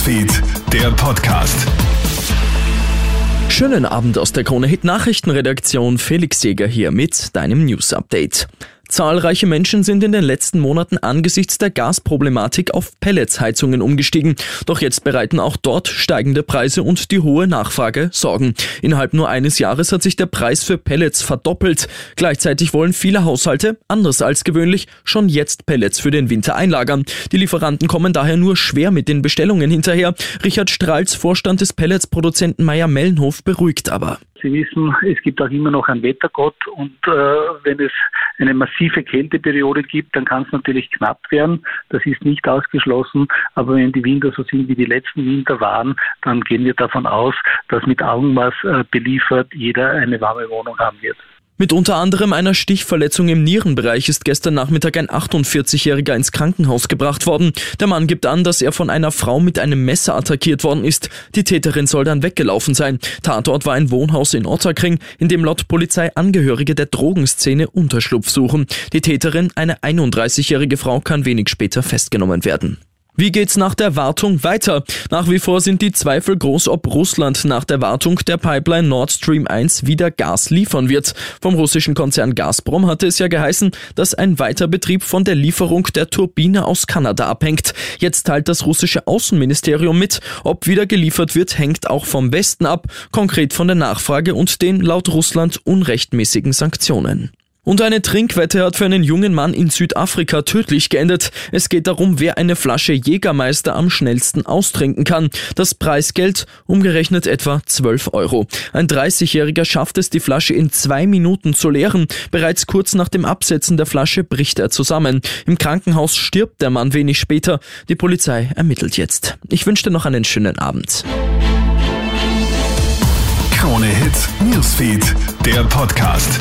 Newsfeed, der Podcast. Schönen Abend aus der Krone Hit Nachrichtenredaktion. Felix Jäger hier mit deinem News Update. Zahlreiche Menschen sind in den letzten Monaten angesichts der Gasproblematik auf Pelletsheizungen umgestiegen. Doch jetzt bereiten auch dort steigende Preise und die hohe Nachfrage Sorgen. Innerhalb nur eines Jahres hat sich der Preis für Pellets verdoppelt. Gleichzeitig wollen viele Haushalte, anders als gewöhnlich, schon jetzt Pellets für den Winter einlagern. Die Lieferanten kommen daher nur schwer mit den Bestellungen hinterher. Richard Strahls, Vorstand des Pelletsproduzenten Meier Mellenhof, beruhigt aber. Sie wissen, es gibt auch immer noch einen Wettergott und äh, wenn es eine massive Kälteperiode gibt, dann kann es natürlich knapp werden. Das ist nicht ausgeschlossen. Aber wenn die Winter so sind, wie die letzten Winter waren, dann gehen wir davon aus, dass mit Augenmaß äh, beliefert jeder eine warme Wohnung haben wird. Mit unter anderem einer Stichverletzung im Nierenbereich ist gestern Nachmittag ein 48-Jähriger ins Krankenhaus gebracht worden. Der Mann gibt an, dass er von einer Frau mit einem Messer attackiert worden ist. Die Täterin soll dann weggelaufen sein. Tatort war ein Wohnhaus in Otterkring, in dem laut Polizei Angehörige der Drogenszene Unterschlupf suchen. Die Täterin, eine 31-jährige Frau, kann wenig später festgenommen werden. Wie geht's nach der Wartung weiter? Nach wie vor sind die Zweifel groß, ob Russland nach der Wartung der Pipeline Nord Stream 1 wieder Gas liefern wird. Vom russischen Konzern Gazprom hatte es ja geheißen, dass ein Weiterbetrieb von der Lieferung der Turbine aus Kanada abhängt. Jetzt teilt das russische Außenministerium mit, ob wieder geliefert wird, hängt auch vom Westen ab, konkret von der Nachfrage und den laut Russland unrechtmäßigen Sanktionen. Und eine Trinkwette hat für einen jungen Mann in Südafrika tödlich geendet. Es geht darum, wer eine Flasche Jägermeister am schnellsten austrinken kann. Das Preisgeld umgerechnet etwa 12 Euro. Ein 30-Jähriger schafft es, die Flasche in zwei Minuten zu leeren. Bereits kurz nach dem Absetzen der Flasche bricht er zusammen. Im Krankenhaus stirbt der Mann wenig später. Die Polizei ermittelt jetzt. Ich wünsche dir noch einen schönen Abend. Krone Hits, Newsfeed, der Podcast.